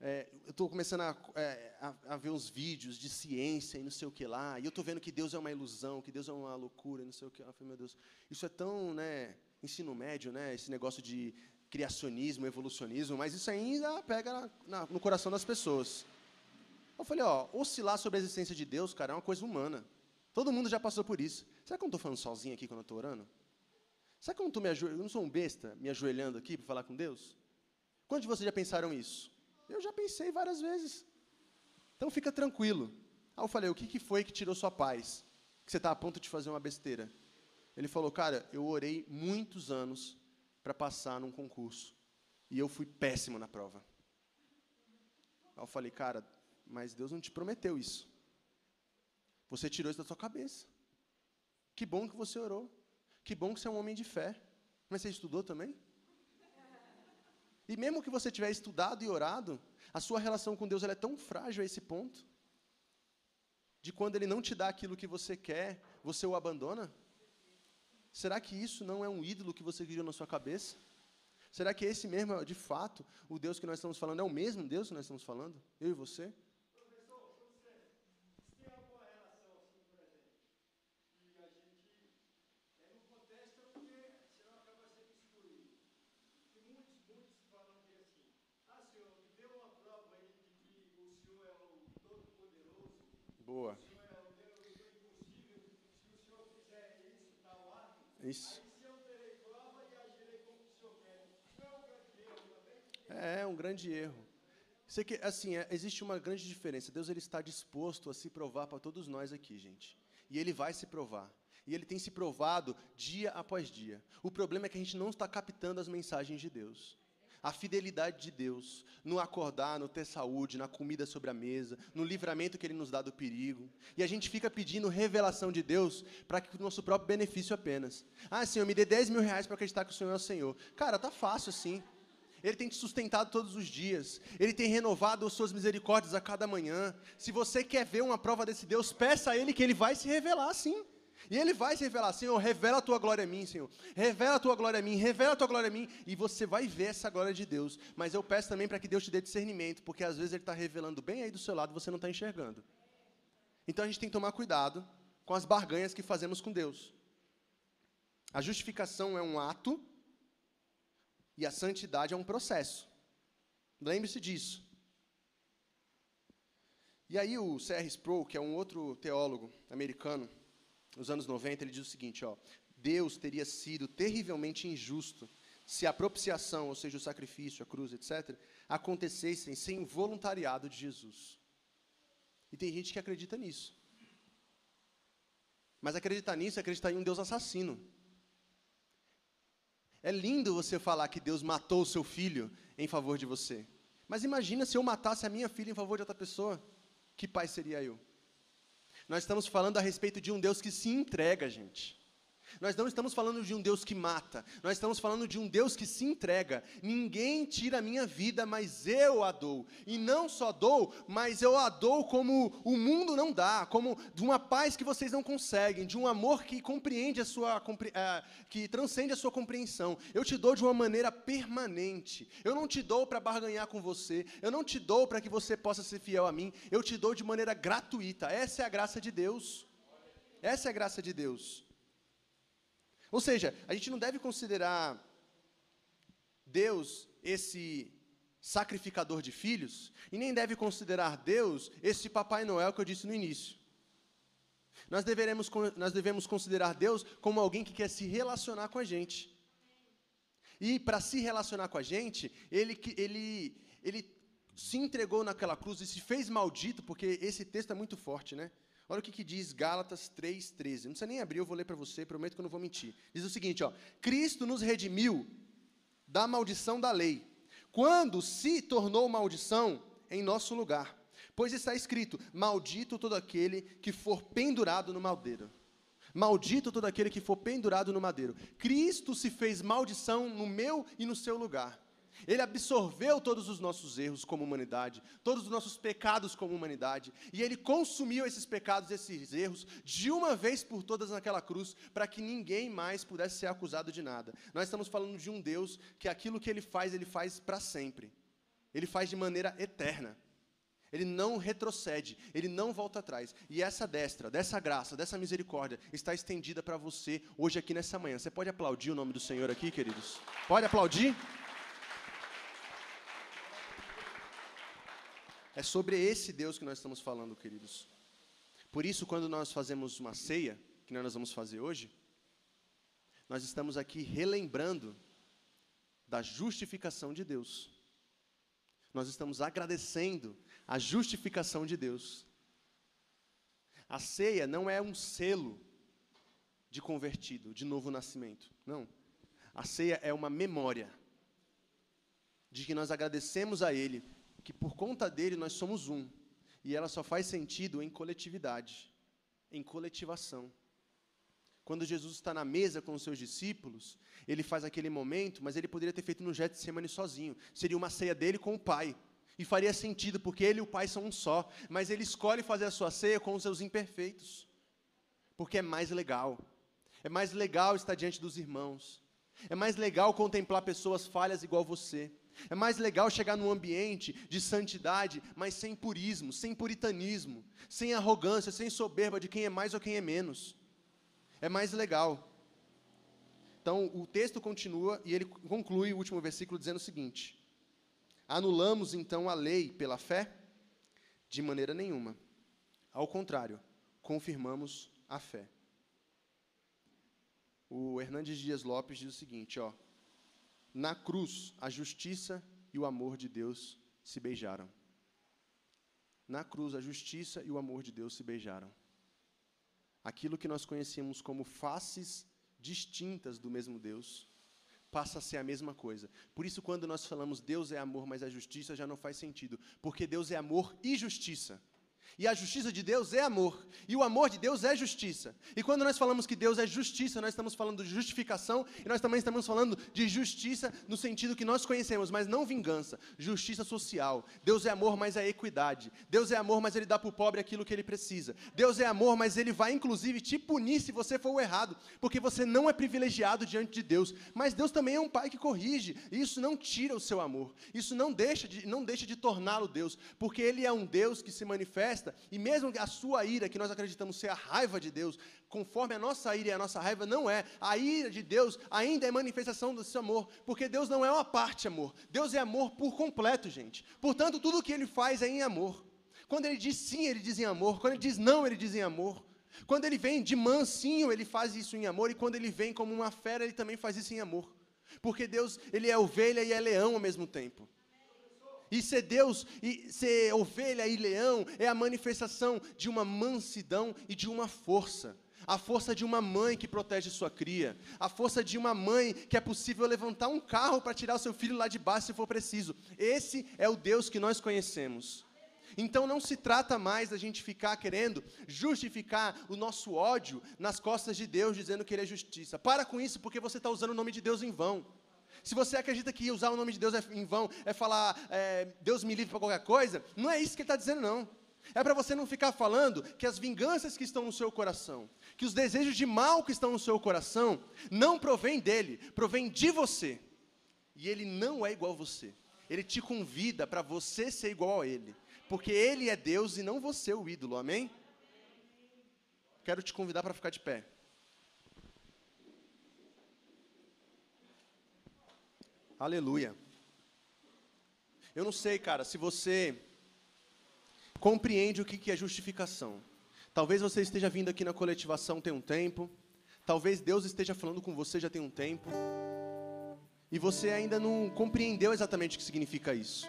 é, eu estou começando a, é, a, a, ver uns vídeos de ciência e não sei o que lá, e eu estou vendo que Deus é uma ilusão, que Deus é uma loucura, e não sei o que. Eu falei, meu Deus, isso é tão, né, ensino médio, né, esse negócio de criacionismo, evolucionismo, mas isso ainda pega na, na, no coração das pessoas. Eu falei, ó, oscilar sobre a existência de Deus, cara, é uma coisa humana. Todo mundo já passou por isso. Será que eu não estou falando sozinho aqui quando eu estou orando? Será que eu não estou me ajoelhando, eu não sou um besta me ajoelhando aqui para falar com Deus? Quantos de vocês já pensaram isso? Eu já pensei várias vezes. Então fica tranquilo. Aí eu falei, o que, que foi que tirou sua paz? Que você está a ponto de fazer uma besteira. Ele falou, cara, eu orei muitos anos para passar num concurso. E eu fui péssimo na prova. Aí eu falei, cara, mas Deus não te prometeu isso. Você tirou isso da sua cabeça. Que bom que você orou. Que bom que você é um homem de fé. Mas você estudou também? E mesmo que você tiver estudado e orado, a sua relação com Deus é tão frágil a esse ponto, de quando Ele não te dá aquilo que você quer, você o abandona? Será que isso não é um ídolo que você criou na sua cabeça? Será que esse mesmo, de fato, o Deus que nós estamos falando é o mesmo Deus que nós estamos falando? Eu e você? Boa. Isso. É, é um grande erro. Sei que, assim, é, existe uma grande diferença. Deus ele está disposto a se provar para todos nós aqui, gente. E Ele vai se provar. E Ele tem se provado dia após dia. O problema é que a gente não está captando as mensagens de Deus. A fidelidade de Deus no acordar, no ter saúde, na comida sobre a mesa, no livramento que Ele nos dá do perigo. E a gente fica pedindo revelação de Deus para que o nosso próprio benefício apenas. Ah, Senhor, me dê 10 mil reais para acreditar que o Senhor é o Senhor. Cara, tá fácil assim. Ele tem te sustentado todos os dias. Ele tem renovado as suas misericórdias a cada manhã. Se você quer ver uma prova desse Deus, peça a Ele que Ele vai se revelar sim. E ele vai se revelar, Senhor, revela a tua glória a mim, Senhor. Revela a tua glória a mim, revela a tua glória a mim. E você vai ver essa glória de Deus. Mas eu peço também para que Deus te dê discernimento, porque às vezes Ele está revelando bem aí do seu lado e você não está enxergando. Então a gente tem que tomar cuidado com as barganhas que fazemos com Deus. A justificação é um ato e a santidade é um processo. Lembre-se disso. E aí o C.R. Sproul, que é um outro teólogo americano, nos anos 90, ele diz o seguinte: ó, Deus teria sido terrivelmente injusto se a propiciação, ou seja, o sacrifício, a cruz, etc., acontecessem sem o voluntariado de Jesus. E tem gente que acredita nisso. Mas acreditar nisso é acreditar em um Deus assassino. É lindo você falar que Deus matou o seu filho em favor de você. Mas imagina se eu matasse a minha filha em favor de outra pessoa. Que pai seria eu? Nós estamos falando a respeito de um Deus que se entrega, gente. Nós não estamos falando de um Deus que mata, nós estamos falando de um Deus que se entrega. Ninguém tira a minha vida, mas eu a dou. E não só dou, mas eu a dou como o mundo não dá, como de uma paz que vocês não conseguem, de um amor que compreende a sua uh, que transcende a sua compreensão. Eu te dou de uma maneira permanente. Eu não te dou para barganhar com você, eu não te dou para que você possa ser fiel a mim, eu te dou de maneira gratuita. Essa é a graça de Deus. Essa é a graça de Deus. Ou seja, a gente não deve considerar Deus esse sacrificador de filhos, e nem deve considerar Deus esse Papai Noel que eu disse no início. Nós, deveremos, nós devemos considerar Deus como alguém que quer se relacionar com a gente. E para se relacionar com a gente, ele, ele, ele se entregou naquela cruz e se fez maldito, porque esse texto é muito forte, né? Olha o que, que diz Gálatas 3,13. Não precisa nem abrir, eu vou ler para você, prometo que eu não vou mentir. Diz o seguinte: ó, Cristo nos redimiu da maldição da lei, quando se tornou maldição em nosso lugar. Pois está escrito: Maldito todo aquele que for pendurado no madeiro. Maldito todo aquele que for pendurado no madeiro. Cristo se fez maldição no meu e no seu lugar. Ele absorveu todos os nossos erros como humanidade, todos os nossos pecados como humanidade, e ele consumiu esses pecados, esses erros, de uma vez por todas naquela cruz, para que ninguém mais pudesse ser acusado de nada. Nós estamos falando de um Deus que aquilo que ele faz, ele faz para sempre. Ele faz de maneira eterna. Ele não retrocede, ele não volta atrás. E essa destra, dessa graça, dessa misericórdia está estendida para você hoje aqui nessa manhã. Você pode aplaudir o nome do Senhor aqui, queridos? Pode aplaudir? É sobre esse Deus que nós estamos falando, queridos. Por isso, quando nós fazemos uma ceia, que nós vamos fazer hoje, nós estamos aqui relembrando da justificação de Deus. Nós estamos agradecendo a justificação de Deus. A ceia não é um selo de convertido, de novo nascimento. Não. A ceia é uma memória de que nós agradecemos a Ele que por conta dele nós somos um. E ela só faz sentido em coletividade, em coletivação. Quando Jesus está na mesa com os seus discípulos, ele faz aquele momento, mas ele poderia ter feito no Getsemane sozinho. Seria uma ceia dele com o Pai. E faria sentido, porque ele e o Pai são um só. Mas ele escolhe fazer a sua ceia com os seus imperfeitos. Porque é mais legal. É mais legal estar diante dos irmãos. É mais legal contemplar pessoas falhas igual você. É mais legal chegar num ambiente de santidade, mas sem purismo, sem puritanismo, sem arrogância, sem soberba de quem é mais ou quem é menos. É mais legal. Então, o texto continua e ele conclui o último versículo dizendo o seguinte: Anulamos então a lei pela fé? De maneira nenhuma. Ao contrário, confirmamos a fé. O Hernandes Dias Lopes diz o seguinte, ó: na cruz, a justiça e o amor de Deus se beijaram. Na cruz, a justiça e o amor de Deus se beijaram. Aquilo que nós conhecemos como faces distintas do mesmo Deus passa a ser a mesma coisa. Por isso, quando nós falamos Deus é amor, mas é justiça, já não faz sentido. Porque Deus é amor e justiça. E a justiça de Deus é amor. E o amor de Deus é justiça. E quando nós falamos que Deus é justiça, nós estamos falando de justificação e nós também estamos falando de justiça no sentido que nós conhecemos, mas não vingança. Justiça social. Deus é amor, mas é equidade. Deus é amor, mas ele dá para o pobre aquilo que ele precisa. Deus é amor, mas ele vai inclusive te punir se você for o errado, porque você não é privilegiado diante de Deus. Mas Deus também é um pai que corrige. E isso não tira o seu amor. Isso não deixa de, não deixa de torná-lo Deus, porque ele é um Deus que se manifesta e mesmo a sua ira, que nós acreditamos ser a raiva de Deus, conforme a nossa ira e a nossa raiva não é, a ira de Deus ainda é manifestação do seu amor, porque Deus não é uma parte amor, Deus é amor por completo, gente. Portanto, tudo o que ele faz é em amor. Quando ele diz sim, ele diz em amor. Quando ele diz não, ele diz em amor. Quando ele vem de mansinho, ele faz isso em amor. E quando ele vem como uma fera, ele também faz isso em amor. Porque Deus, ele é ovelha e é leão ao mesmo tempo. E ser Deus, e ser ovelha e leão, é a manifestação de uma mansidão e de uma força. A força de uma mãe que protege sua cria. A força de uma mãe que é possível levantar um carro para tirar o seu filho lá de baixo se for preciso. Esse é o Deus que nós conhecemos. Então não se trata mais da gente ficar querendo justificar o nosso ódio nas costas de Deus, dizendo que Ele é justiça. Para com isso, porque você está usando o nome de Deus em vão. Se você acredita que usar o nome de Deus é em vão, é falar é, Deus me livre para qualquer coisa, não é isso que ele está dizendo, não. É para você não ficar falando que as vinganças que estão no seu coração, que os desejos de mal que estão no seu coração, não provém dele, provém de você. E ele não é igual a você. Ele te convida para você ser igual a ele. Porque ele é Deus e não você o ídolo, amém? Quero te convidar para ficar de pé. Aleluia. Eu não sei, cara, se você compreende o que é justificação. Talvez você esteja vindo aqui na coletivação tem um tempo. Talvez Deus esteja falando com você já tem um tempo. E você ainda não compreendeu exatamente o que significa isso.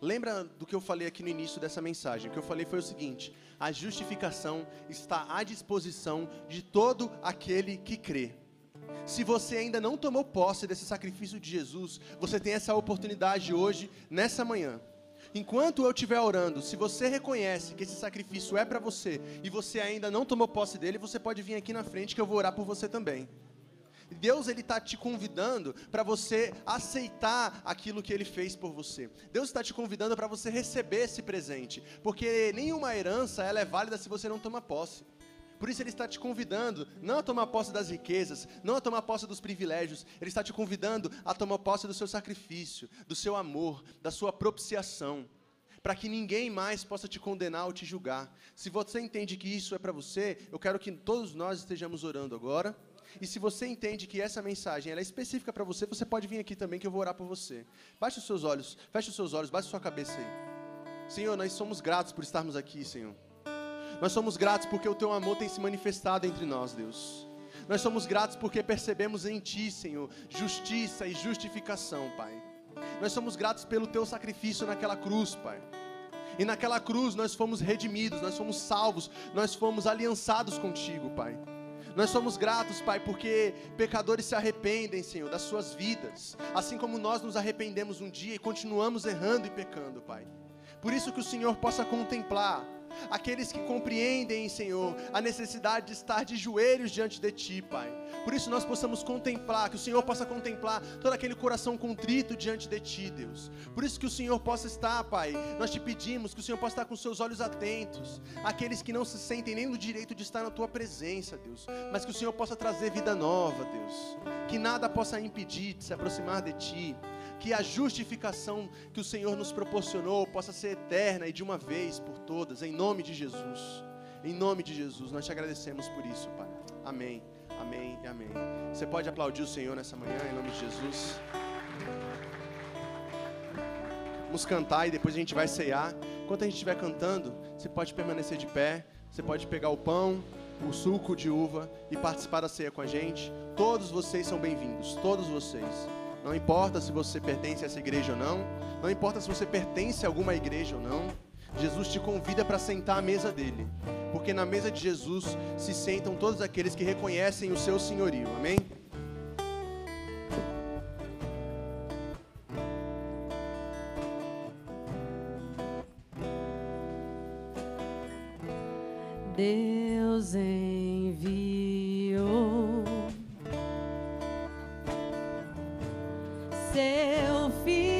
Lembra do que eu falei aqui no início dessa mensagem? O que eu falei foi o seguinte: a justificação está à disposição de todo aquele que crê. Se você ainda não tomou posse desse sacrifício de Jesus, você tem essa oportunidade hoje, nessa manhã. Enquanto eu estiver orando, se você reconhece que esse sacrifício é para você e você ainda não tomou posse dele, você pode vir aqui na frente que eu vou orar por você também. Deus ele está te convidando para você aceitar aquilo que Ele fez por você. Deus está te convidando para você receber esse presente, porque nenhuma herança ela é válida se você não toma posse. Por isso ele está te convidando não a tomar posse das riquezas, não a tomar posse dos privilégios, ele está te convidando a tomar posse do seu sacrifício, do seu amor, da sua propiciação, para que ninguém mais possa te condenar ou te julgar. Se você entende que isso é para você, eu quero que todos nós estejamos orando agora. E se você entende que essa mensagem é específica para você, você pode vir aqui também que eu vou orar por você. Baixe os seus olhos, feche os seus olhos, baixe sua cabeça aí. Senhor, nós somos gratos por estarmos aqui, Senhor. Nós somos gratos porque o teu amor tem se manifestado entre nós, Deus. Nós somos gratos porque percebemos em ti, Senhor, justiça e justificação, Pai. Nós somos gratos pelo teu sacrifício naquela cruz, Pai. E naquela cruz nós fomos redimidos, nós fomos salvos, nós fomos aliançados contigo, Pai. Nós somos gratos, Pai, porque pecadores se arrependem, Senhor, das suas vidas, assim como nós nos arrependemos um dia e continuamos errando e pecando, Pai. Por isso que o Senhor possa contemplar aqueles que compreendem, Senhor, a necessidade de estar de joelhos diante de Ti, Pai. Por isso nós possamos contemplar, que o Senhor possa contemplar todo aquele coração contrito diante de Ti, Deus. Por isso que o Senhor possa estar, Pai, nós te pedimos que o Senhor possa estar com seus olhos atentos, aqueles que não se sentem nem no direito de estar na Tua presença, Deus, mas que o Senhor possa trazer vida nova, Deus. Que nada possa impedir de se aproximar de Ti que a justificação que o Senhor nos proporcionou possa ser eterna e de uma vez por todas, em nome de Jesus. Em nome de Jesus, nós te agradecemos por isso, Pai. Amém, amém e amém. Você pode aplaudir o Senhor nessa manhã, em nome de Jesus. Vamos cantar e depois a gente vai ceiar. Enquanto a gente estiver cantando, você pode permanecer de pé, você pode pegar o pão, o suco de uva e participar da ceia com a gente. Todos vocês são bem-vindos, todos vocês. Não importa se você pertence a essa igreja ou não, não importa se você pertence a alguma igreja ou não, Jesus te convida para sentar à mesa dele, porque na mesa de Jesus se sentam todos aqueles que reconhecem o seu senhorio, amém? Deus em seu filho.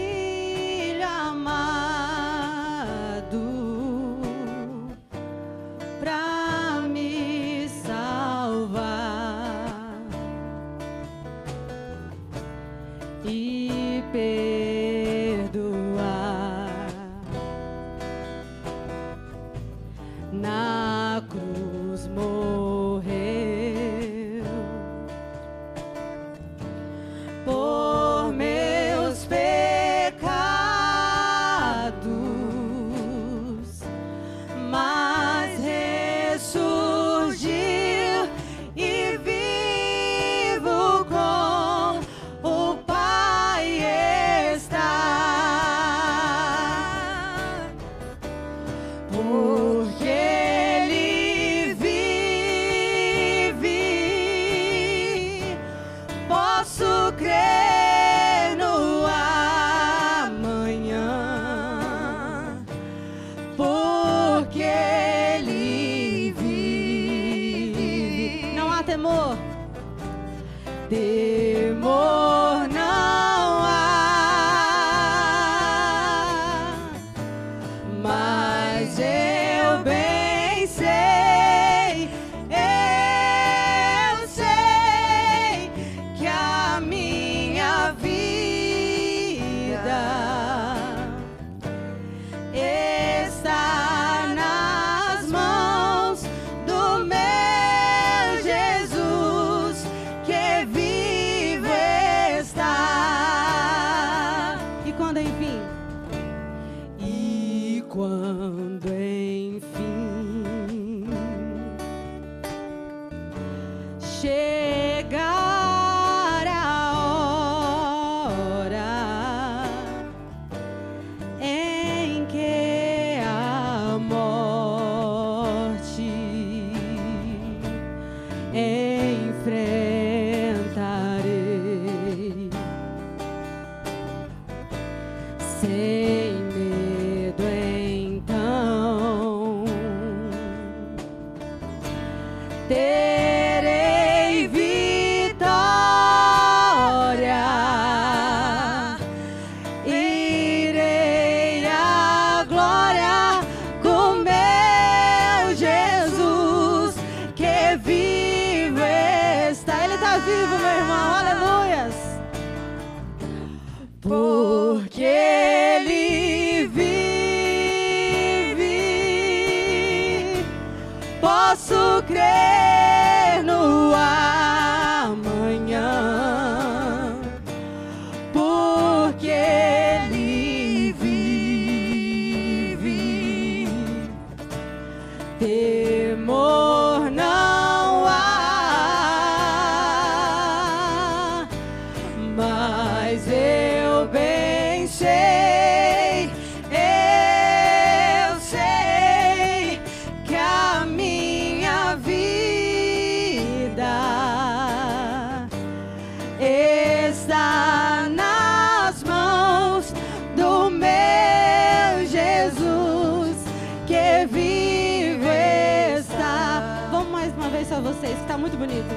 bonito.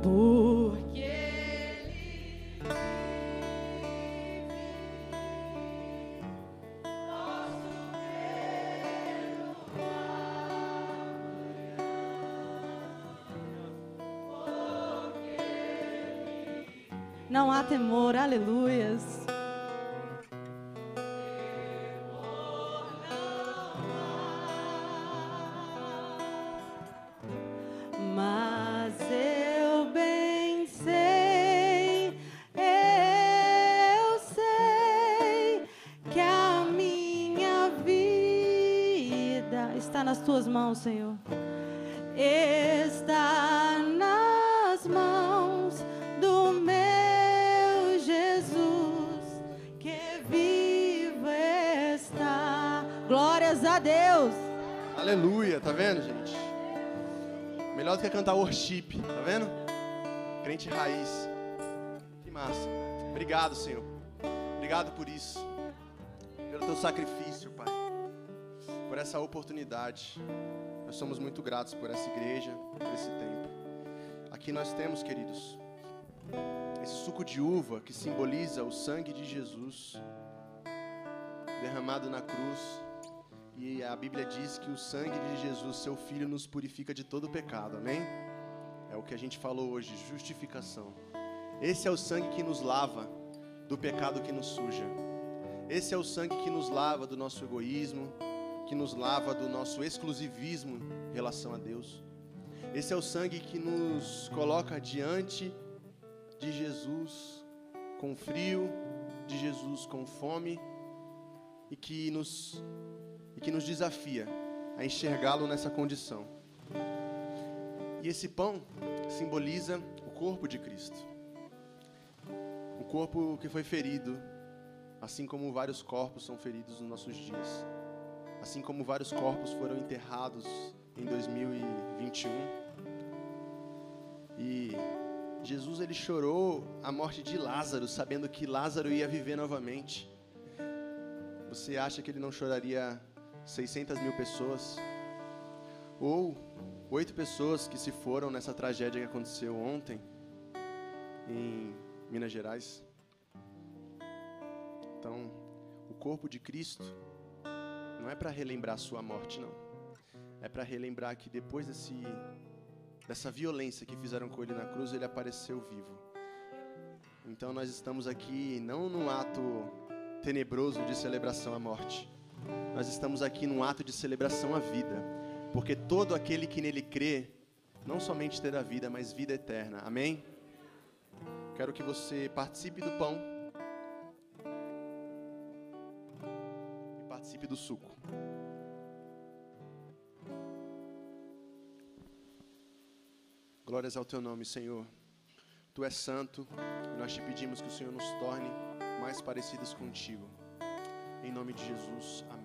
Porque ele vive, nosso Porque ele... Não há temor, aleluias. mãos, Senhor. Está nas mãos do meu Jesus, que vivo está. Glórias a Deus. Aleluia, tá vendo, gente? Melhor do que cantar worship, tá vendo? Crente raiz. Que massa. Obrigado, Senhor. Obrigado por isso. Pelo teu sacrifício, Pai. Por essa oportunidade. Nós somos muito gratos por essa igreja, por esse tempo. Aqui nós temos, queridos, esse suco de uva que simboliza o sangue de Jesus derramado na cruz. E a Bíblia diz que o sangue de Jesus, seu filho, nos purifica de todo pecado. Amém? É o que a gente falou hoje, justificação. Esse é o sangue que nos lava do pecado que nos suja. Esse é o sangue que nos lava do nosso egoísmo, que nos lava do nosso exclusivismo em relação a Deus. Esse é o sangue que nos coloca diante de Jesus com frio, de Jesus com fome e que nos, e que nos desafia a enxergá-lo nessa condição. E esse pão simboliza o corpo de Cristo. O corpo que foi ferido, assim como vários corpos são feridos nos nossos dias. Assim como vários corpos foram enterrados em 2021. E Jesus ele chorou a morte de Lázaro, sabendo que Lázaro ia viver novamente. Você acha que ele não choraria 600 mil pessoas? Ou oito pessoas que se foram nessa tragédia que aconteceu ontem em Minas Gerais? Então, o corpo de Cristo não é para relembrar sua morte, não. É para relembrar que depois desse, dessa violência que fizeram com ele na cruz, ele apareceu vivo. Então nós estamos aqui não num ato tenebroso de celebração à morte. Nós estamos aqui num ato de celebração à vida, porque todo aquele que nele crê, não somente terá vida, mas vida eterna. Amém? Quero que você participe do pão participe do suco. Glórias ao teu nome, Senhor. Tu és santo e nós te pedimos que o Senhor nos torne mais parecidos contigo. Em nome de Jesus, amém.